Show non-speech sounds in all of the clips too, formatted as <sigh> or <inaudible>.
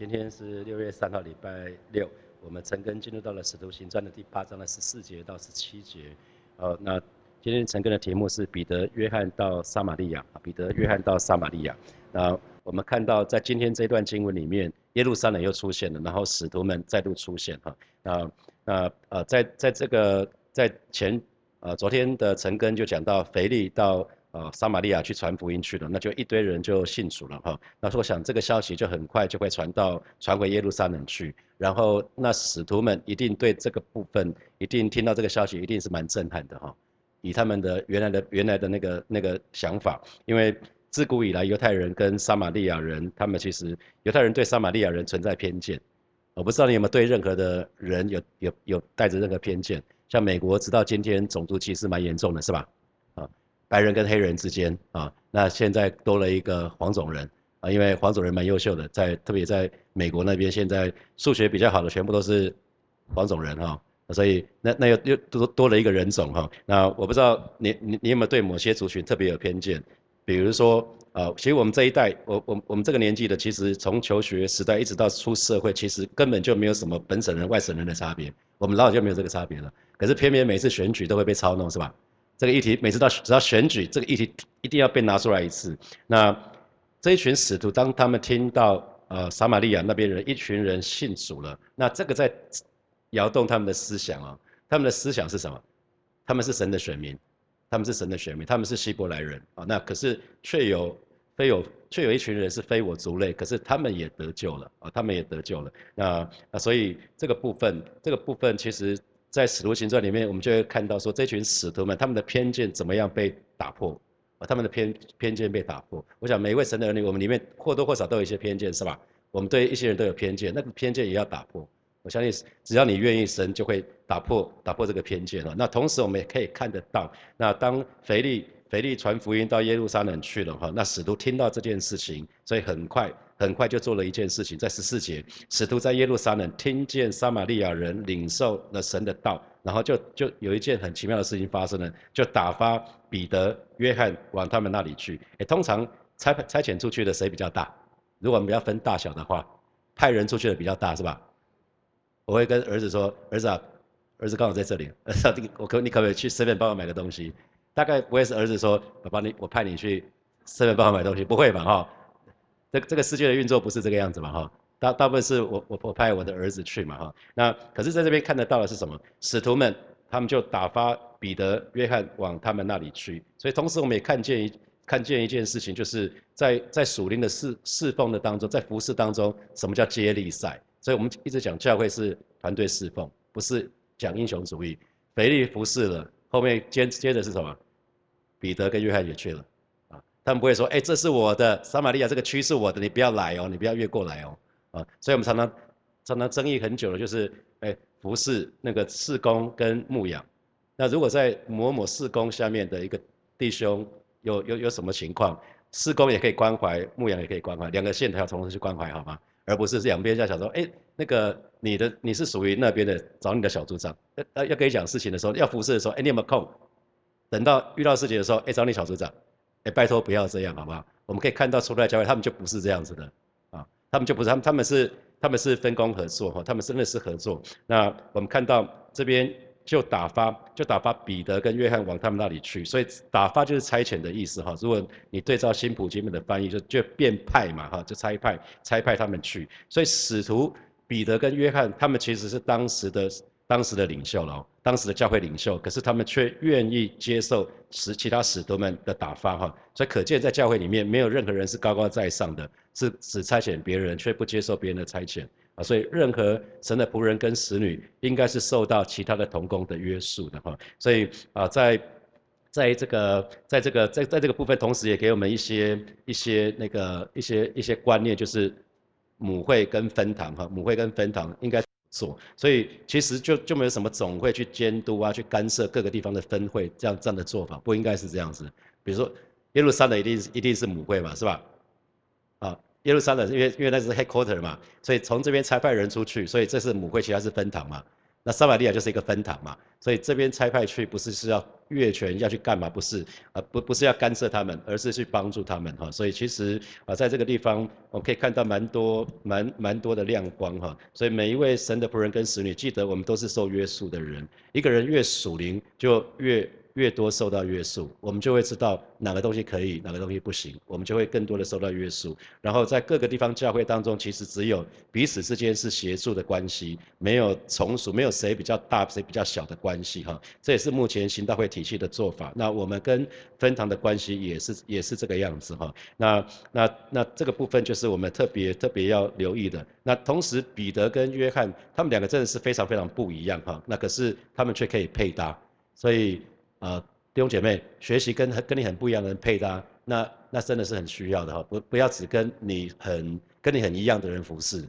今天是六月三号，礼拜六，我们陈根进入到了《使徒行传》的第八章的十四节到十七节。呃，那今天陈根的题目是彼得、约翰到撒玛利亚。彼得、约翰到撒玛利亚。那我们看到在今天这段经文里面，耶路撒冷又出现了，然后使徒们再度出现。哈，那那呃，在在这个在前呃昨天的陈根就讲到腓力到。啊，撒玛利亚去传福音去了，那就一堆人就信主了哈。那我想这个消息就很快就会传到传回耶路撒冷去，然后那使徒们一定对这个部分一定听到这个消息，一定是蛮震撼的哈。以他们的原来的原来的那个那个想法，因为自古以来犹太人跟撒玛利亚人，他们其实犹太人对撒玛利亚人存在偏见。我不知道你有没有对任何的人有有有带着任何偏见，像美国直到今天种族歧视蛮严重的，是吧？白人跟黑人之间啊，那现在多了一个黄种人啊，因为黄种人蛮优秀的，在特别在美国那边，现在数学比较好的全部都是黄种人哈，所以那那又又多多了一个人种哈。那我不知道你你你有没有对某些族群特别有偏见？比如说啊，其实我们这一代，我我我们这个年纪的，其实从求学时代一直到出社会，其实根本就没有什么本省人外省人的差别，我们老早就没有这个差别了。可是偏偏每次选举都会被操弄，是吧？这个议题每次到只要选举，这个议题一定要被拿出来一次。那这一群使徒，当他们听到呃撒玛利亚那边人一群人信主了，那这个在摇动他们的思想啊。他们的思想是什么？他们是神的选民，他们是神的选民，他们是希伯来人啊。那可是却有非有却有一群人是非我族类，可是他们也得救了啊，他们也得救了。那那所以这个部分，这个部分其实。在使徒行传里面，我们就会看到说，这群使徒们他们的偏见怎么样被打破啊？他们的偏偏见被打破。我想每一位神的儿女，我们里面或多或少都有一些偏见，是吧？我们对一些人都有偏见，那个偏见也要打破。我相信只要你愿意，神就会打破打破这个偏见了。那同时我们也可以看得到，那当腓力腓力传福音到耶路撒冷去了哈，那使徒听到这件事情，所以很快。很快就做了一件事情，在十四节，使徒在耶路撒冷听见撒玛利亚人领受了神的道，然后就就有一件很奇妙的事情发生了，就打发彼得、约翰往他们那里去。诶，通常差差遣出去的谁比较大？如果我们要分大小的话，派人出去的比较大是吧？我会跟儿子说，儿子啊，儿子刚好在这里，儿子我可你可不可以去 seven 帮我买个东西？大概不会是儿子说，爸爸你我派你去 seven 帮我买东西，不会吧哈？这这个世界的运作不是这个样子嘛哈，大大部分是我我我派我的儿子去嘛哈，那可是在这边看得到的是什么？使徒们他们就打发彼得、约翰往他们那里去，所以同时我们也看见一看见一件事情，就是在在属灵的侍侍奉的当中，在服侍当中，什么叫接力赛？所以我们一直讲教会是团队侍奉，不是讲英雄主义。腓力服侍了，后面接接着是什么？彼得跟约翰也去了。啊他们不会说，哎，这是我的撒玛利亚这个区是我的，你不要来哦，你不要越过来哦，啊，所以我们常常常常争议很久了，就是，哎，服侍那个侍工跟牧养，那如果在某某侍工下面的一个弟兄有有有什么情况，侍工也可以关怀，牧养也可以关怀，两个线条同时去关怀，好吗？而不是两边在想说，哎，那个你的你是属于那边的，找你的小组长，要要跟你讲事情的时候，要服侍的时候，哎，你有没有空？等到遇到事情的时候，哎，找你小组长。哎，拜托不要这样，好不好？我们可以看到出来教会，他们就不是这样子的，啊，他们就不是，他们他们是他们是分工合作哈，他们真的是合作。那我们看到这边就打发就打发彼得跟约翰往他们那里去，所以打发就是差遣的意思哈。如果你对照新普金本的翻译，就就变派嘛哈，就差派差派他们去。所以使徒彼得跟约翰他们其实是当时的。当时的领袖了，当时的教会领袖，可是他们却愿意接受使其他使徒们的打发哈，所以可见在教会里面没有任何人是高高在上的，是只差遣别人却不接受别人的差遣啊，所以任何神的仆人跟使女应该是受到其他的同工的约束的哈，所以啊在在这个在这个在在这个部分，同时也给我们一些一些那个一些一些观念，就是母会跟分堂哈，母会跟分堂应该。做，所以其实就就没有什么总会去监督啊，去干涉各个地方的分会这样这样的做法，不应该是这样子。比如说耶路撒冷一定一定是母会嘛，是吧？啊，耶路撒冷因为因为那是 headquarter 嘛，所以从这边差派人出去，所以这是母会，其他是分堂嘛。那撒玛利亚就是一个分堂嘛，所以这边差派去不是是要越权要去干嘛？不是，啊不不是要干涉他们，而是去帮助他们哈。所以其实啊，在这个地方我们可以看到蛮多蛮蛮多的亮光哈。所以每一位神的仆人跟使女，记得我们都是受约束的人，一个人越属灵就越。越多受到约束，我们就会知道哪个东西可以，哪个东西不行，我们就会更多的受到约束。然后在各个地方教会当中，其实只有彼此之间是协助的关系，没有从属，没有谁比较大，谁比较小的关系哈。这也是目前行道会体系的做法。那我们跟分堂的关系也是也是这个样子哈。那那那这个部分就是我们特别特别要留意的。那同时彼得跟约翰他们两个真的是非常非常不一样哈。那可是他们却可以配搭，所以。啊，弟兄姐妹，学习跟跟你很不一样的人配搭，那那真的是很需要的哈。不不要只跟你很跟你很一样的人服侍，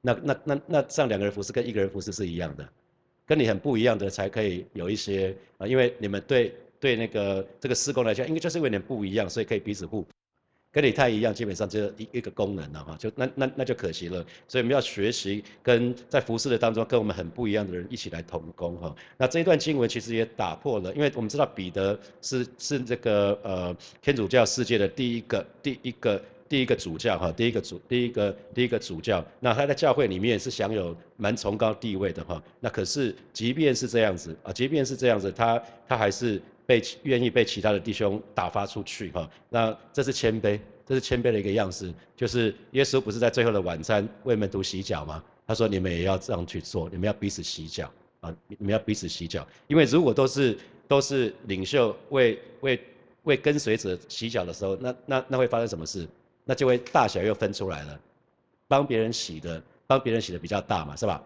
那那那那这样两个人服侍跟一个人服侍是一样的，跟你很不一样的才可以有一些啊，因为你们对对那个这个施工来讲，应该就是因为你们不一样，所以可以彼此互补。跟你太一样，基本上就一一个功能了哈，就那那那就可惜了。所以我们要学习跟在服饰的当中跟我们很不一样的人一起来同工哈。那这一段经文其实也打破了，因为我们知道彼得是是这个呃天主教世界的第一个第一个第一个主教哈，第一个主第一个第一个主教。那他在教会里面是享有蛮崇高地位的哈。那可是即便是这样子啊，即便是这样子，他他还是。被愿意被其他的弟兄打发出去哈，那这是谦卑，这是谦卑的一个样式。就是耶稣不是在最后的晚餐为门徒洗脚吗？他说你们也要这样去做，你们要彼此洗脚啊，你们要彼此洗脚。因为如果都是都是领袖为为为跟随者洗脚的时候，那那那会发生什么事？那就会大小又分出来了，帮别人洗的帮别人洗的比较大嘛，是吧？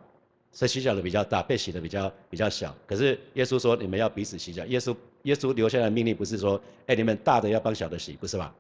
所以洗脚的比较大，被洗的比较比较小。可是耶稣说你们要彼此洗脚，耶稣。耶稣留下来的命令不是说，哎，你们大的要帮小的洗，不是吧？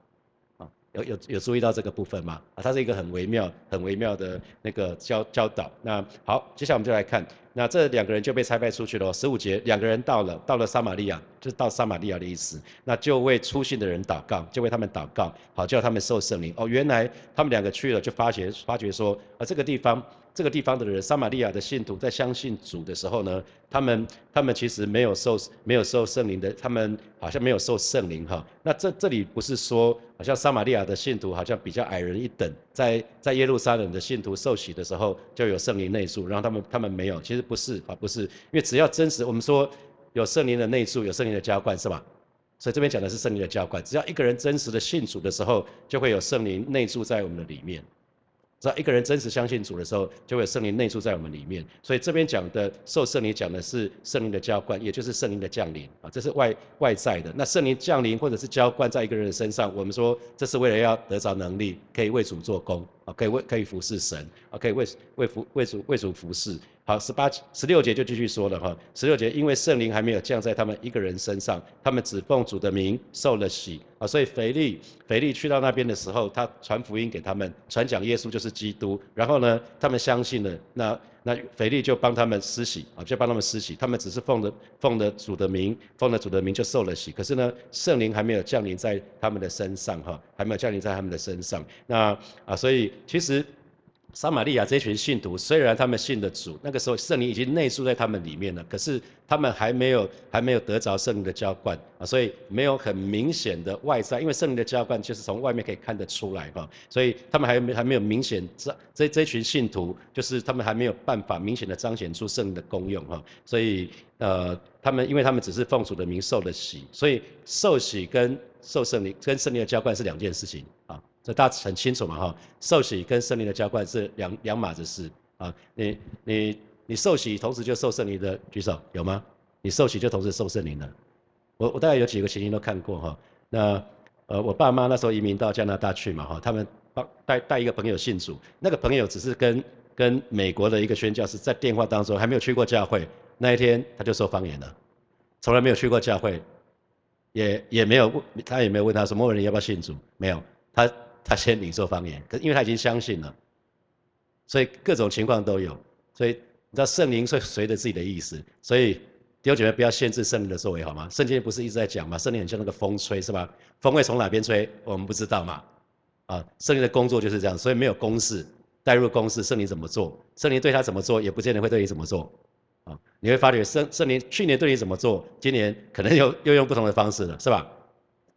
啊，有有有注意到这个部分吗？啊，它是一个很微妙、很微妙的那个教教导。那好，接下来我们就来看，那这两个人就被差派出去了。十五节，两个人到了，到了撒玛利亚，就是到撒玛利亚的意思。那就为出信的人祷告，就为他们祷告，好叫他们受圣灵。哦，原来他们两个去了，就发觉发觉说，啊，这个地方。这个地方的人，撒玛利亚的信徒在相信主的时候呢，他们他们其实没有受没有受圣灵的，他们好像没有受圣灵哈。那这这里不是说，好像撒玛利亚的信徒好像比较矮人一等，在在耶路撒冷的信徒受洗的时候就有圣灵内住，然后他们他们没有，其实不是啊，不是，因为只要真实，我们说有圣灵的内住，有圣灵的浇灌是吧？所以这边讲的是圣灵的浇灌，只要一个人真实的信主的时候，就会有圣灵内住在我们的里面。只要一个人真实相信主的时候，就会有圣灵内住在我们里面。所以这边讲的受圣灵讲的是圣灵的浇灌，也就是圣灵的降临啊，这是外外在的。那圣灵降临或者是浇灌在一个人的身上，我们说这是为了要得着能力，可以为主做工可以为可以服侍神啊，可以为为服为主为主服侍。好，十八十六节就继续说了哈。十六节，因为圣灵还没有降在他们一个人身上，他们只奉主的名受了洗啊。所以腓力腓力去到那边的时候，他传福音给他们，传讲耶稣就是基督。然后呢，他们相信了，那那腓力就帮他们施洗啊，就帮他们施洗。他们只是奉了奉了主的名，奉了主的名就受了洗。可是呢，圣灵还没有降临在他们的身上哈，还没有降临在他们的身上。那啊，所以其实。撒玛利亚这群信徒，虽然他们信的主，那个时候圣灵已经内住在他们里面了，可是他们还没有还没有得着圣灵的浇灌啊，所以没有很明显的外在，因为圣灵的浇灌就是从外面可以看得出来哈，所以他们还没还没有明显这这这群信徒，就是他们还没有办法明显的彰显出圣灵的功用哈，所以呃他们因为他们只是奉主的名受了洗，所以受洗跟受圣灵跟圣灵的浇灌是两件事情啊。这大家很清楚嘛哈，受洗跟圣灵的浇灌是两两码子事啊。你你你受洗同时就受圣灵的举手有吗？你受洗就同时受圣灵的。我我大概有几个情形都看过哈。那呃我爸妈那时候移民到加拿大去嘛哈，他们帮带带一个朋友信主，那个朋友只是跟跟美国的一个宣教士在电话当中还没有去过教会，那一天他就说方言了，从来没有去过教会，也也没有问他也没有问他说某某人要不要信主，没有他。他先领受方言，可因为他已经相信了，所以各种情况都有。所以你知道圣灵会随着自己的意思，所以弟兄姐妹不要限制圣灵的作为，好吗？圣经不是一直在讲吗？圣灵很像那个风吹，是吧？风会从哪边吹，我们不知道嘛。啊，圣灵的工作就是这样，所以没有公式，带入公式，圣灵怎么做，圣灵对他怎么做，也不见得会对你怎么做。啊，你会发觉圣圣灵去年对你怎么做，今年可能又又用不同的方式了，是吧？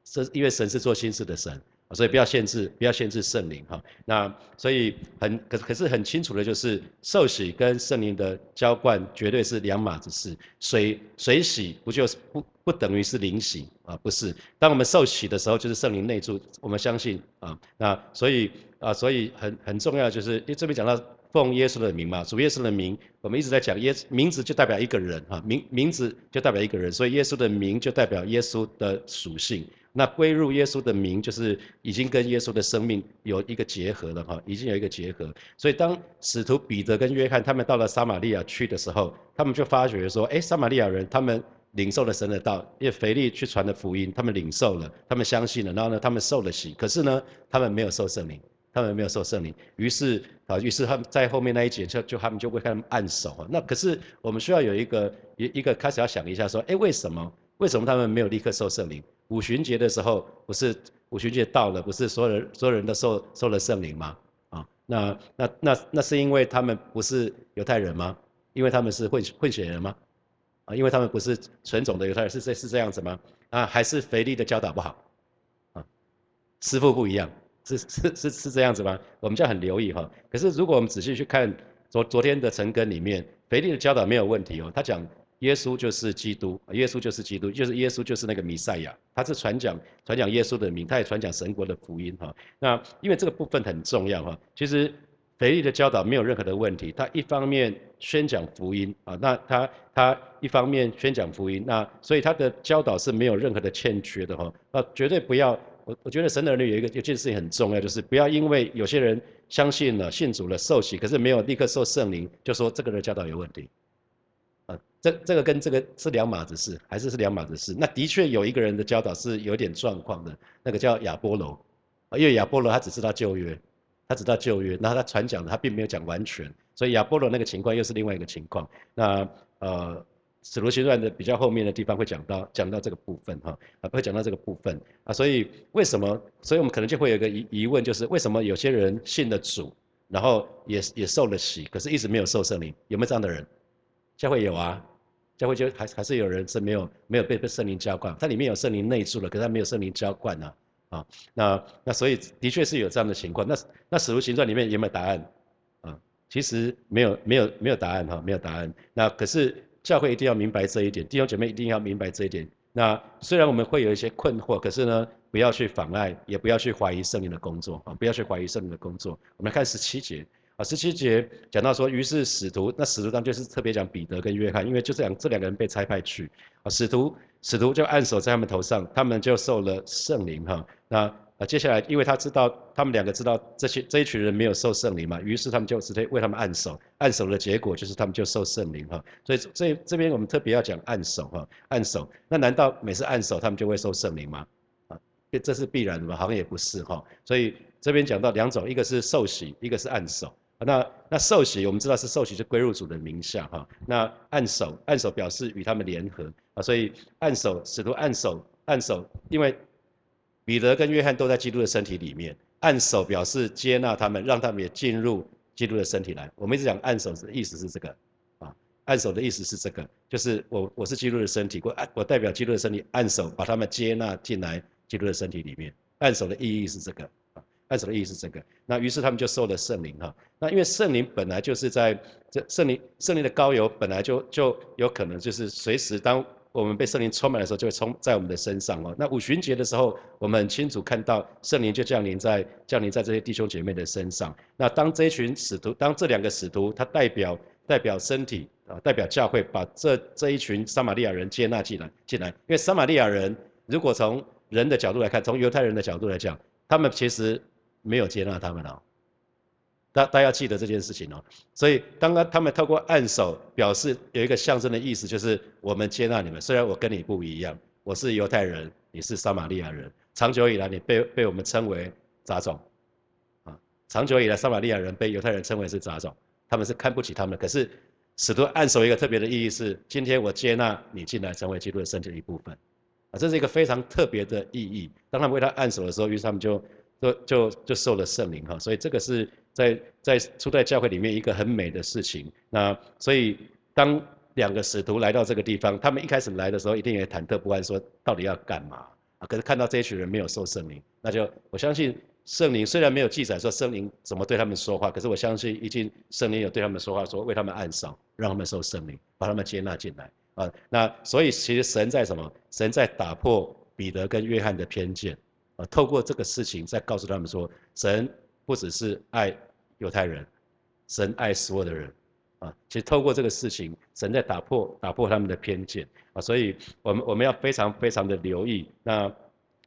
是因为神是做新事的神。所以不要限制，不要限制圣灵哈。那所以很可可是很清楚的就是，受洗跟圣灵的浇灌绝对是两码子事。水水洗不就是不不等于是灵洗啊？不是。当我们受洗的时候，就是圣灵内住，我们相信啊。那所以啊，所以很很重要就是，因为这边讲到奉耶稣的名嘛，主耶稣的名，我们一直在讲耶名字就代表一个人啊，名名字就代表一个人，所以耶稣的名就代表耶稣的属性。那归入耶稣的名，就是已经跟耶稣的生命有一个结合了哈，已经有一个结合。所以当使徒彼得跟约翰他们到了撒玛利亚去的时候，他们就发觉说，哎，撒玛利亚人他们领受了神的道，因为腓力去传的福音，他们领受了，他们相信了，然后呢，他们受了洗。可是呢，他们没有受圣灵，他们没有受圣灵。于是啊，于是他们在后面那一节就就他们就会他们按手啊。那可是我们需要有一个一一个开始要想一下说，哎，为什么为什么他们没有立刻受圣灵？五旬节的时候，不是五旬节到了，不是所有人所有人都受受了圣灵吗？啊，那那那那是因为他们不是犹太人吗？因为他们是混混血人吗？啊，因为他们不是纯种的犹太人，是这是这样子吗？啊，还是腓力的教导不好？啊，师傅不一样，是是是是这样子吗？我们就要很留意哈。可是如果我们仔细去看昨昨天的陈根里面，腓力的教导没有问题哦，他讲。耶稣就是基督，耶稣就是基督，就是耶稣就是那个弥赛亚，他是传讲传讲耶稣的名，他也传讲神国的福音哈。那因为这个部分很重要哈，其实腓力的教导没有任何的问题，他一方面宣讲福音啊，那他他一方面宣讲福音，那所以他的教导是没有任何的欠缺的哈。那绝对不要，我我觉得神的儿女有一个有件事情很重要，就是不要因为有些人相信了信主了受洗，可是没有立刻受圣灵，就说这个人教导有问题。这这个跟这个是两码子事，还是是两码子事？那的确有一个人的教导是有点状况的，那个叫亚波罗，因为亚波罗他只知道旧约，他知道旧约，然后他传讲的他并没有讲完全，所以亚波罗那个情况又是另外一个情况。那呃，使徒行传的比较后面的地方会讲到讲到这个部分哈，啊会讲到这个部分啊，所以为什么？所以我们可能就会有一个疑疑问，就是为什么有些人信了主，然后也也受了洗，可是一直没有受圣灵？有没有这样的人？教会有啊。教会就还还是有人是没有没有被被圣灵浇灌，它里面有圣灵内住了，可是它没有圣灵浇灌呢，啊，那那所以的确是有这样的情况。那那使徒行传里面有没有答案？啊，其实没有没有没有答案哈，没有答案。那可是教会一定要明白这一点，弟兄姐妹一定要明白这一点。那虽然我们会有一些困惑，可是呢，不要去妨碍，也不要去怀疑圣灵的工作啊，不要去怀疑圣灵的工作。我们来看十七节。啊，十七节讲到说，于是使徒，那使徒当就是特别讲彼得跟约翰，因为就这样这两个人被差派去，啊，使徒使徒就按手在他们头上，他们就受了圣灵哈。那啊，接下来因为他知道他们两个知道这些这一群人没有受圣灵嘛，于是他们就直接为他们按手，按手的结果就是他们就受圣灵哈。所以这这边我们特别要讲按手哈，按手。那难道每次按手他们就会受圣灵吗？啊，这是必然的吗？好像也不是哈。所以这边讲到两种，一个是受洗，一个是按手。那那受洗，我们知道是受洗是归入主的名下哈。那按手，按手表示与他们联合啊，所以按手使徒按手按手，因为彼得跟约翰都在基督的身体里面，按手表示接纳他们，让他们也进入基督的身体来。我们一直讲按手的意思是这个啊，按手的意思是这个，就是我我是基督的身体，我我代表基督的身体按手，把他们接纳进来基督的身体里面。按手的意义是这个啊。按手的意义是这个，那于是他们就受了圣灵哈。那因为圣灵本来就是在这圣灵圣灵的高油本来就就有可能就是随时当我们被圣灵充满的时候就会充在我们的身上哦。那五旬节的时候，我们很清楚看到圣灵就降临在降临在这些弟兄姐妹的身上。那当这一群使徒，当这两个使徒，他代表代表身体啊，代表教会，把这这一群撒玛利亚人接纳进来进来。因为撒玛利亚人如果从人的角度来看，从犹太人的角度来讲，他们其实。没有接纳他们哦，大大家要记得这件事情哦。所以，刚刚他们透过按手表示有一个象征的意思，就是我们接纳你们。虽然我跟你不一样，我是犹太人，你是撒玛利亚人，长久以来你被被我们称为杂种啊。长久以来，撒玛利亚人被犹太人称为是杂种，他们是看不起他们。可是，使徒按手一个特别的意义是，今天我接纳你进来，成为基督的身体的一部分啊，这是一个非常特别的意义。当他们为他按手的时候，于是他们就。就就就受了圣灵哈，所以这个是在在初代教会里面一个很美的事情。那所以当两个使徒来到这个地方，他们一开始来的时候一定也忐忑不安，说到底要干嘛啊？可是看到这一群人没有受圣灵，那就我相信圣灵虽然没有记载说圣灵怎么对他们说话，可是我相信已经圣灵有对他们说话，说为他们暗扫，让他们受圣灵，把他们接纳进来啊。那所以其实神在什么？神在打破彼得跟约翰的偏见啊，透过这个事情在告诉他们说，神不只是爱犹太人。神爱所有的人，啊，其实透过这个事情，神在打破打破他们的偏见啊，所以我们我们要非常非常的留意。那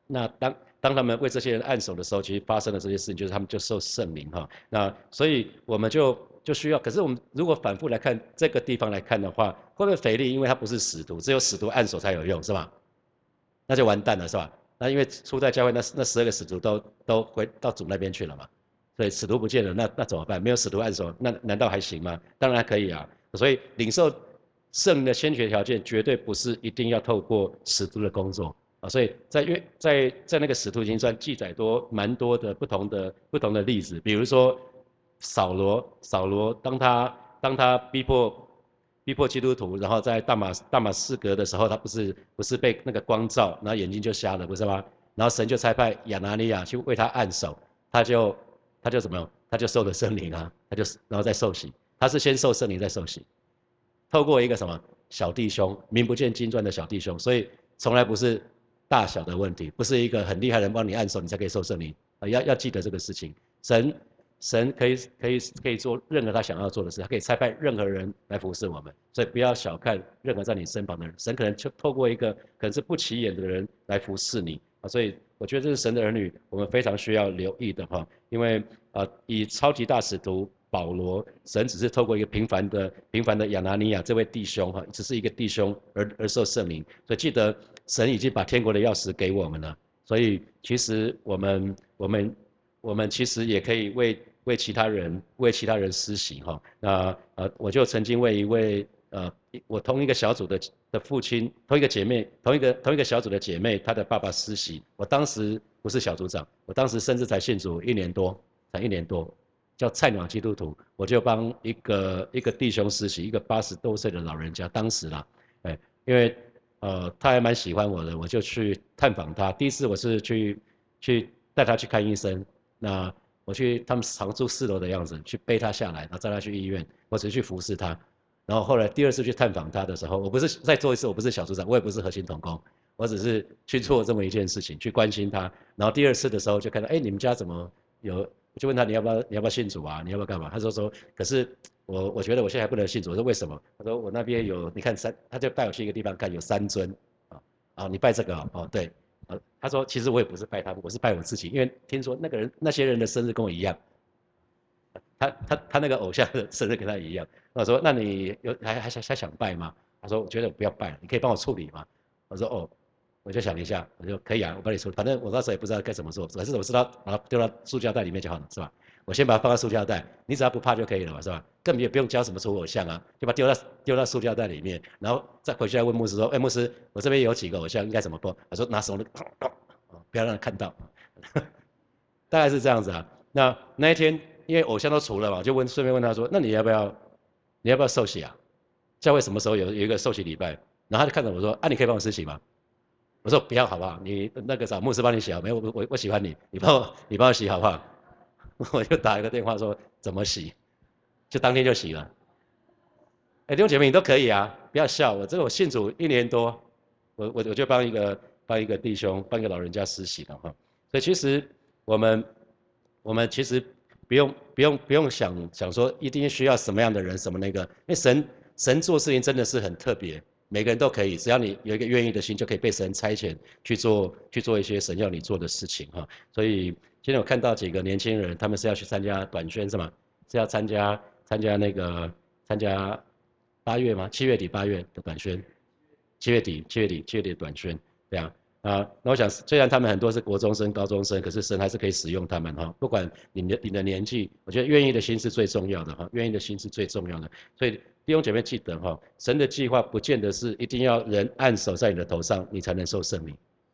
那当当他们为这些人按手的时候，其实发生的这些事情，就是他们就受圣灵哈。那所以我们就就需要，可是我们如果反复来看这个地方来看的话，会不会腓力？因为他不是使徒，只有使徒按手才有用，是吧？那就完蛋了，是吧？那因为初代教会那那十二个使徒都都回到主那边去了嘛。所以使徒不见了，那那怎么办？没有使徒按手，那难道还行吗？当然可以啊。所以领受圣的先决条件，绝对不是一定要透过使徒的工作啊。所以在在在那个使徒行传记载多蛮多的不同的不同的例子，比如说扫罗，扫罗当他当他逼迫逼迫基督徒，然后在大马大马士革的时候，他不是不是被那个光照，然后眼睛就瞎了，不是吗？然后神就差派亚拿尼亚去为他按手，他就。他就怎么样？他就受了圣灵啊，他就然后再受洗。他是先受圣灵再受洗，透过一个什么小弟兄，名不见经传的小弟兄，所以从来不是大小的问题，不是一个很厉害人帮你按手你才可以受圣灵啊。要要记得这个事情，神神可以可以可以做任何他想要做的事，他可以差派任何人来服侍我们，所以不要小看任何在你身旁的人，神可能就透过一个可能是不起眼的人来服侍你所以。我觉得这是神的儿女，我们非常需要留意的哈，因为呃，以超级大使徒保罗，神只是透过一个平凡的平凡的亚拿尼亚这位弟兄哈，只是一个弟兄而而受圣灵，所以记得神已经把天国的钥匙给我们了，所以其实我们我们我们其实也可以为为其他人为其他人施行哈，那呃，我就曾经为一位呃，我同一个小组的。的父亲，同一个姐妹，同一个同一个小组的姐妹，她的爸爸实习。我当时不是小组长，我当时甚至才信主一年多，才一年多，叫菜鸟基督徒，我就帮一个一个弟兄实习，一个八十多岁的老人家。当时啦，哎，因为呃他还蛮喜欢我的，我就去探访他。第一次我是去去带他去看医生，那我去他们常住四楼的样子，去背他下来，然后带他去医院，我只是去服侍他。然后后来第二次去探访他的时候，我不是再做一次，我不是小组长，我也不是核心同工，我只是去做这么一件事情，去关心他。然后第二次的时候就看到，哎，你们家怎么有？就问他你要不要你要不要信主啊？你要不要干嘛？他说说，可是我我觉得我现在还不能信主。我说为什么？他说我那边有，你看三，他就带我去一个地方看，有三尊啊啊，你拜这个哦，对，啊，他说其实我也不是拜他们，我是拜我自己，因为听说那个人那些人的生日跟我一样。他他他那个偶像的生日跟他一样，我说那你有还还想还想拜吗？他说我觉得不要拜了，你可以帮我处理吗？我说哦，我就想一下，我就可以啊，我帮你处理，反正我那时候也不知道该怎么做，可是我知道把它丢到塑胶袋里面就好了，是吧？我先把它放在塑胶袋，你只要不怕就可以了嘛，是吧？根本也不用教什么出偶像啊，就把丢到丢到塑胶袋里面，然后再回去再问牧师说，哎，牧师，我这边有几个偶像，应该怎么播？他说拿手的，不要让他看到，<laughs> 大概是这样子啊。那那一天。因为偶像都除了嘛，就问顺便问他说：“那你要不要，你要不要受洗啊？教会什么时候有有一个受洗礼拜？”然后他就看着我说：“啊，你可以帮我施洗吗？”我说：“不要，好不好？你那个找牧师帮你洗啊，没有我我我喜欢你，你帮我你帮我洗好不好？” <laughs> 我就打一个电话说：“怎么洗？”就当天就洗了。哎，弟兄姐妹你都可以啊，不要笑我，这个我信主一年多，我我我就帮一个帮一个弟兄帮一个老人家施洗了哈。所以其实我们我们其实。不用不用不用想想说一定需要什么样的人什么那个，因为神神做事情真的是很特别，每个人都可以，只要你有一个愿意的心，就可以被神差遣去做去做一些神要你做的事情哈。所以今天我看到几个年轻人，他们是要去参加短宣是吗？是要参加参加那个参加八月吗？七月底八月的短宣，七月底七月底七月底短宣，对啊。啊，那我想，虽然他们很多是国中生、高中生，可是神还是可以使用他们哈。不管你的你的年纪，我觉得愿意的心是最重要的哈。愿意的心是最重要的。所以弟兄姐妹记得哈，神的计划不见得是一定要人按手在你的头上，你才能受圣灵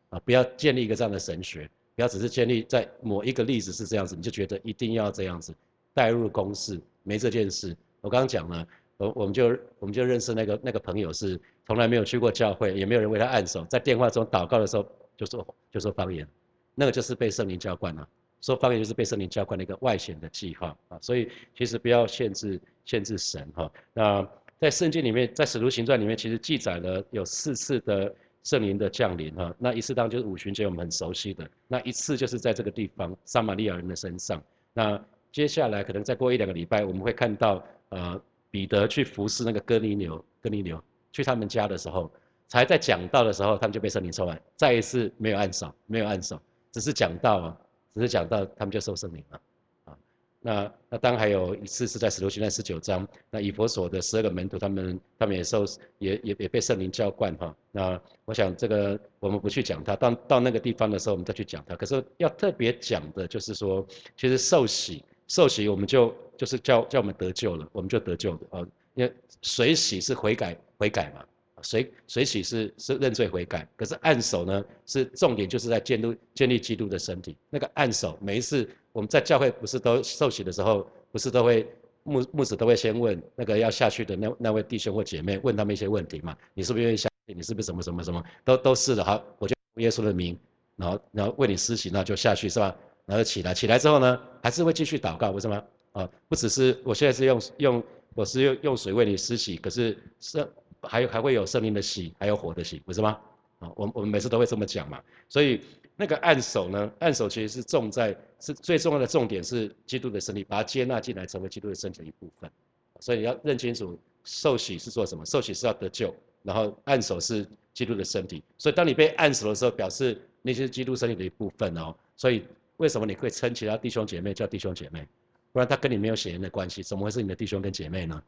啊。不要建立一个这样的神学，不要只是建立在某一个例子是这样子，你就觉得一定要这样子带入公式，没这件事。我刚刚讲了，我我们就我们就认识那个那个朋友是从来没有去过教会，也没有人为他按手，在电话中祷告的时候就说就说方言，那个就是被圣灵浇灌了。说方言就是被圣灵浇灌的一个外显的记号啊，所以其实不要限制限制神哈。那在圣经里面，在使徒行传里面，其实记载了有四次的圣灵的降临哈。那一次当就是五旬节，我们很熟悉的；那一次就是在这个地方撒玛利亚人的身上。那接下来可能再过一两个礼拜，我们会看到呃彼得去服侍那个哥尼流，哥尼流去他们家的时候，才在讲道的时候，他们就被圣灵充满，再一次没有按手，没有按手，只是讲道啊。只是讲到他们就受圣灵了，啊，那那当还有一次是在使徒行传十九章，那以佛所的十二个门徒，他们他们也受也也也被圣灵浇灌哈。那我想这个我们不去讲它，到到那个地方的时候我们再去讲它。可是要特别讲的就是说，其实受洗受洗我们就就是叫叫我们得救了，我们就得救了啊，因为水洗是悔改悔改嘛。水水洗是是认罪悔改，可是按手呢是重点，就是在建立建立基督的身体。那个按手，每一次我们在教会不是都受洗的时候，不是都会牧牧师都会先问那个要下去的那那位弟兄或姐妹，问他们一些问题嘛？你是不是愿意下去？你是不是什么什么什么？都都是的。好，我就耶稣的名，然后然后为你施洗，那就下去是吧？然后起来，起来之后呢，还是会继续祷告，为什么？啊，不只是我现在是用用我是用用水为你施洗，可是是。还还会有圣灵的洗，还有火的洗，不是吗？啊，我我们每次都会这么讲嘛。所以那个按手呢，按手其实是重在是最重要的重点是基督的身体，把它接纳进来，成为基督的身体的一部分。所以你要认清楚，受洗是做什么？受洗是要得救，然后按手是基督的身体。所以当你被按手的时候，表示那是基督身体的一部分哦。所以为什么你会称其他弟兄姐妹叫弟兄姐妹？不然他跟你没有血缘的关系，怎么会是你的弟兄跟姐妹呢？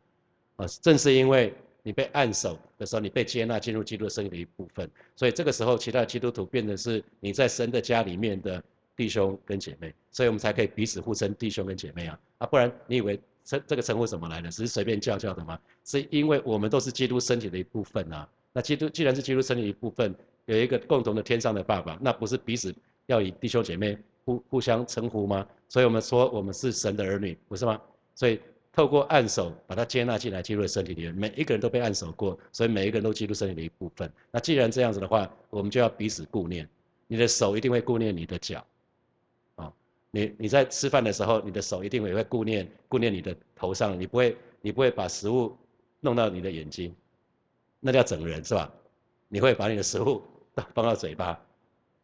啊，正是因为。你被按手的时候，你被接纳进入基督的生命的一部分，所以这个时候，其他的基督徒变成是你在神的家里面的弟兄跟姐妹，所以我们才可以彼此互称弟兄跟姐妹啊啊，不然你以为称这个称呼怎么来的？只是随便叫叫的吗？是因为我们都是基督身体的一部分啊。那基督既然是基督身体一部分，有一个共同的天上的爸爸，那不是彼此要以弟兄姐妹互互相称呼吗？所以我们说我们是神的儿女，不是吗？所以。透过按手把它接纳进来，进入身体里面。每一个人都被按手过，所以每一个人都进入身体的一部分。那既然这样子的话，我们就要彼此顾念。你的手一定会顾念你的脚，啊，你你在吃饭的时候，你的手一定也会顾念顾念你的头上，你不会你不会把食物弄到你的眼睛，那叫整人是吧？你会把你的食物 <laughs> 放到嘴巴。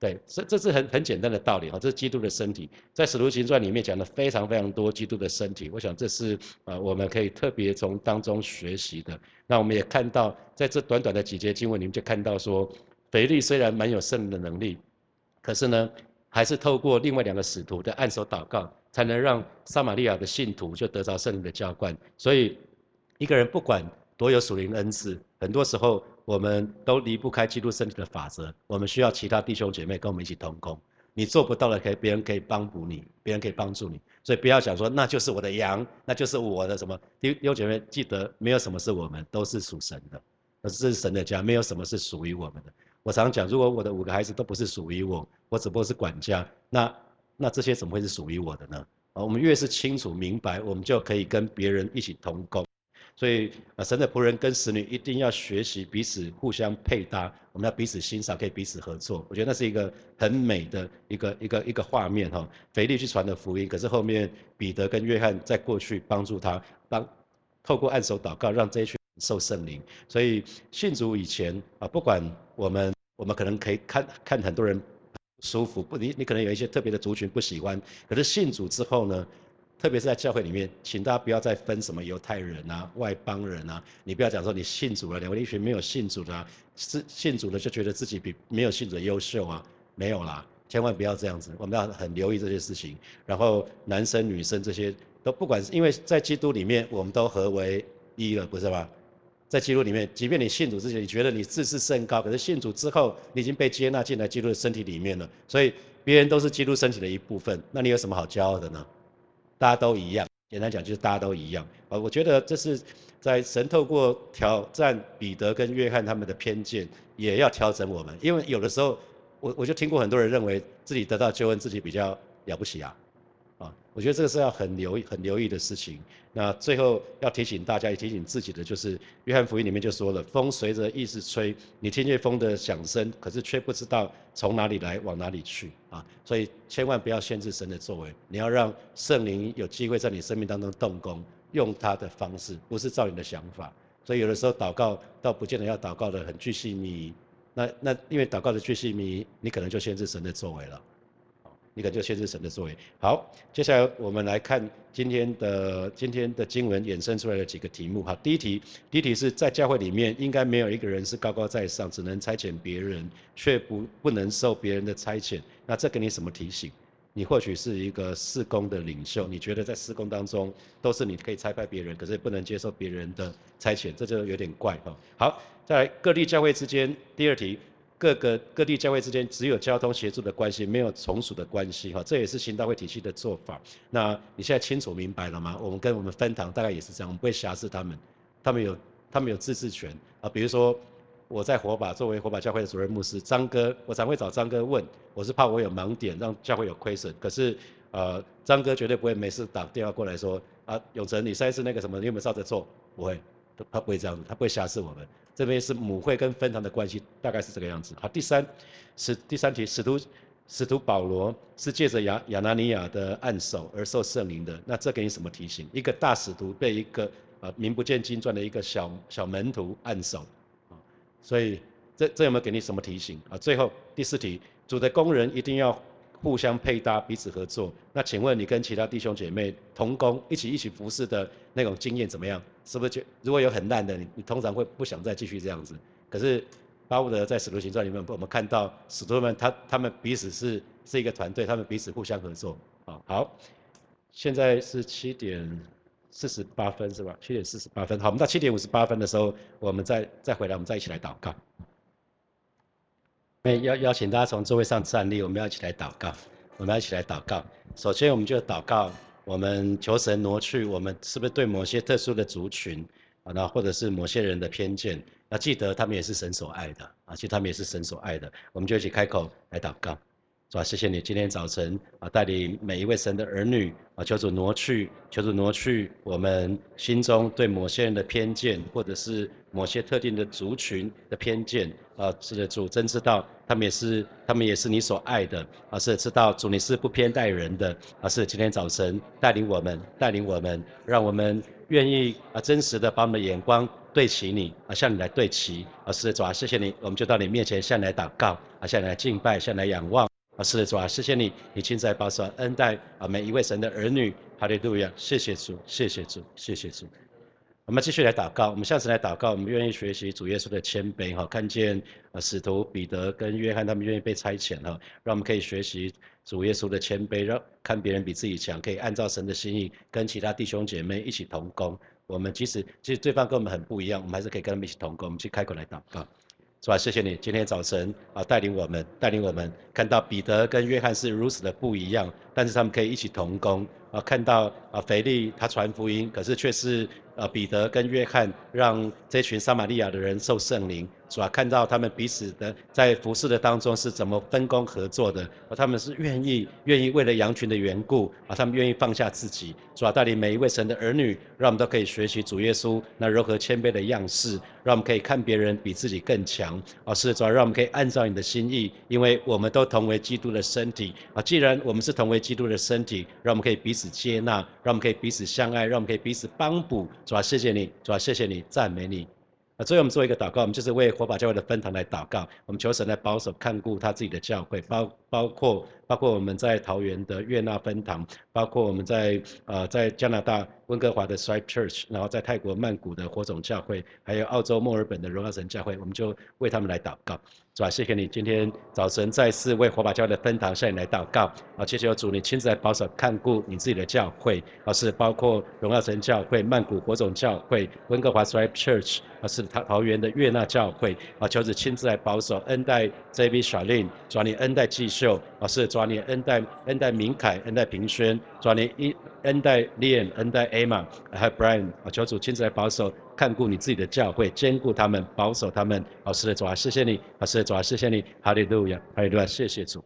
对，这这是很很简单的道理哈，这是基督的身体，在使徒行传里面讲了非常非常多基督的身体，我想这是呃我们可以特别从当中学习的。那我们也看到，在这短短的几节经文里面就看到说，腓力虽然蛮有圣灵的能力，可是呢，还是透过另外两个使徒的按手祷告，才能让撒玛利亚的信徒就得着圣灵的浇灌。所以一个人不管多有属灵恩赐，很多时候。我们都离不开基督身体的法则，我们需要其他弟兄姐妹跟我们一起同工。你做不到的，可以别人可以帮补你，别人可以帮助你。所以不要想说那就是我的羊，那就是我的什么弟兄姐妹，记得没有什么是我们，都是属神的，这是神的家，没有什么是属于我们的。我常讲，如果我的五个孩子都不是属于我，我只不过是管家，那那这些怎么会是属于我的呢？啊，我们越是清楚明白，我们就可以跟别人一起同工。所以啊，神的仆人跟使女一定要学习彼此互相配搭，我们要彼此欣赏，可以彼此合作。我觉得那是一个很美的一个一个一个画面哈。腓力去传的福音，可是后面彼得跟约翰在过去帮助他，帮透过按手祷告，让这一群受圣灵。所以信主以前啊，不管我们我们可能可以看看很多人舒服，不你你可能有一些特别的族群不喜欢，可是信主之后呢？特别是在教会里面，请大家不要再分什么犹太人啊、外邦人啊。你不要讲说你信主了，两位一群没有信主的，是信主的就觉得自己比没有信主的优秀啊？没有啦，千万不要这样子。我们要很留意这些事情。然后男生女生这些都不管，因为在基督里面我们都合为一了，不是吧？在基督里面，即便你信主之前，你觉得你自视甚高，可是信主之后，你已经被接纳进来基督的身体里面了。所以别人都是基督身体的一部分，那你有什么好骄傲的呢？大家都一样，简单讲就是大家都一样。啊，我觉得这是在神透过挑战彼得跟约翰他们的偏见，也要调整我们。因为有的时候，我我就听过很多人认为自己得到救恩，自己比较了不起，啊，我觉得这个是要很留意、很留意的事情。那最后要提醒大家，也提醒自己的，就是约翰福音里面就说了，风随着意志吹，你听见风的响声，可是却不知道从哪里来，往哪里去啊。所以千万不要限制神的作为，你要让圣灵有机会在你生命当中动工，用他的方式，不是照你的想法。所以有的时候祷告倒不见得要祷告的很具细密，那那因为祷告的具细密，你可能就限制神的作为了。你可就先是神的作为。好，接下来我们来看今天的今天的经文衍生出来的几个题目。哈，第一题，第一题是在教会里面应该没有一个人是高高在上，只能差遣别人，却不不能受别人的差遣。那这给你什么提醒？你或许是一个事工的领袖，你觉得在事工当中都是你可以差派别人，可是不能接受别人的差遣，这就有点怪哈。好，在各地教会之间，第二题。各个各地教会之间只有交通协助的关系，没有从属的关系，哈，这也是行道会体系的做法。那你现在清楚明白了吗？我们跟我们分堂大概也是这样，我们不会辖制他们，他们有他们有自治权啊。比如说我在火把作为火把教会的主任牧师，张哥，我常会找张哥问，我是怕我有盲点让教会有亏损，可是呃张哥绝对不会没事打电话过来说啊永成你上一次那个什么你有没有照着做？不会，他不会这样子，他不会辖制我们。这边是母会跟分堂的关系，大概是这个样子。好，第三，使第三题，使徒使徒保罗是借着亚亚拿尼亚的暗手而受圣灵的，那这给你什么提醒？一个大使徒被一个呃名不见经传的一个小小门徒暗手，啊，所以这这有没有给你什么提醒？啊，最后第四题，主的工人一定要。互相配搭，彼此合作。那请问你跟其他弟兄姐妹同工一起一起服侍的那种经验怎么样？是不是就如果有很烂的，你你通常会不想再继续这样子？可是巴不得在使徒行传里面，我们看到使徒们他他们彼此是是一个团队，他们彼此互相合作。啊，好，现在是七点四十八分是吧？七点四十八分。好，我们到七点五十八分的时候，我们再再回来，我们再一起来祷告。邀邀请大家从座位上站立，我们要一起来祷告。我们要一起来祷告。首先，我们就祷告，我们求神挪去我们是不是对某些特殊的族群啊，那或者是某些人的偏见。那记得，他们也是神所爱的啊，其实他们也是神所爱的。我们就一起开口来祷告。是吧？谢谢你今天早晨啊，带领每一位神的儿女啊，求主挪去，求主挪去我们心中对某些人的偏见，或者是某些特定的族群的偏见啊。是的，主真知道他们也是，他们也是你所爱的啊。是知道主你是不偏待人的啊。是今天早晨带领我们，带领我们，让我们愿意啊，真实的把我们的眼光对齐你啊，向你来对齐啊。是的，主啊，谢谢你，我们就到你面前向你来祷告啊，向你来敬拜，向你来仰望。啊，是的，主啊，谢谢你，你亲自保守恩待啊每一位神的儿女，哈利路亚，谢谢主，谢谢主，谢谢主。我们继续来祷告，我们下次来祷告，我们愿意学习主耶稣的谦卑哈，看见啊使徒彼得跟约翰他们愿意被差遣哈，让我们可以学习主耶稣的谦卑，让看别人比自己强，可以按照神的心意跟其他弟兄姐妹一起同工。我们其实其实对方跟我们很不一样，我们还是可以跟他们一起同工。我们去开口来祷告。是吧？谢谢你今天早晨啊，带领我们，带领我们看到彼得跟约翰是如此的不一样，但是他们可以一起同工啊。看到啊，腓力他传福音，可是却是。啊，彼得跟约翰让这群撒玛利亚的人受圣灵，主要看到他们彼此的在服侍的当中是怎么分工合作的，而他们是愿意愿意为了羊群的缘故，啊，他们愿意放下自己，主要带领每一位神的儿女，让我们都可以学习主耶稣那柔和谦卑的样式，让我们可以看别人比自己更强，啊，是主要让我们可以按照你的心意，因为我们都同为基督的身体，啊，既然我们是同为基督的身体，让我们可以彼此接纳，让我们可以彼此相爱，让我们可以彼此帮补。主啊，谢谢你，主啊，谢谢你，赞美你。啊，最后我们做一个祷告，我们就是为火把教会的分堂来祷告。我们求神来保守看顾他自己的教会，包包括包括我们在桃园的悦纳分堂，包括我们在呃在加拿大温哥华的 Stripe Church，然后在泰国曼谷的火种教会，还有澳洲墨尔本的荣耀神教会，我们就为他们来祷告。是吧？谢谢你今天早晨再次为火把教会的分堂向你来祷告。啊，谢谢主，你亲自来保守看顾你自己的教会。啊，是包括荣耀神教会、曼谷火种教会、温哥华 Stripe Church，啊，是桃桃园的悦纳教会。啊，求主亲自来保守恩待 J.B. 小令，抓你恩待继秀。啊，是抓你恩待恩待明凯、恩待平轩，抓你一恩待 Lian、恩待 Emma，还有 Brian。啊，求主亲自来保守。看顾你自己的教会，兼顾他们，保守他们。老师的主啊，谢谢你。老师的主啊，谢谢你。哈利路亚，哈利路亚，谢谢主。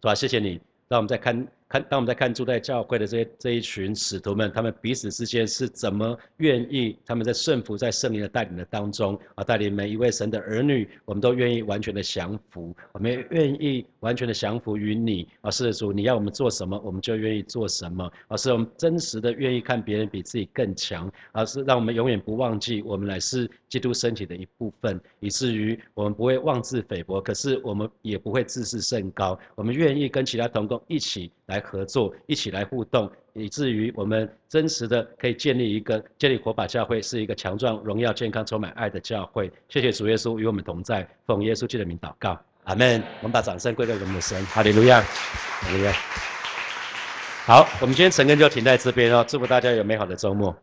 主啊，谢谢你。让我们再看看，当我们在看住在教会的这些这一群使徒们，他们彼此之间是怎么愿意，他们在顺服在圣灵的带领的当中啊，带领每一位神的儿女，我们都愿意完全的降服，我们愿意完全的降服于你啊，是主，你要我们做什么，我们就愿意做什么，而是我们真实的愿意看别人比自己更强，而是让我们永远不忘记，我们乃是基督身体的一部分，以至于我们不会妄自菲薄，可是我们也不会自视甚高，我们愿意跟其他同工一起来。合作一起来互动，以至于我们真实的可以建立一个建立火把教会，是一个强壮、荣耀、健康、充满爱的教会。谢谢主耶稣与我们同在，奉耶稣基督的名祷告，阿门。我们把掌声归给我们的神，哈利路亚，哈利路亚。好，我们今天晨更就停在这边哦，祝福大家有美好的周末。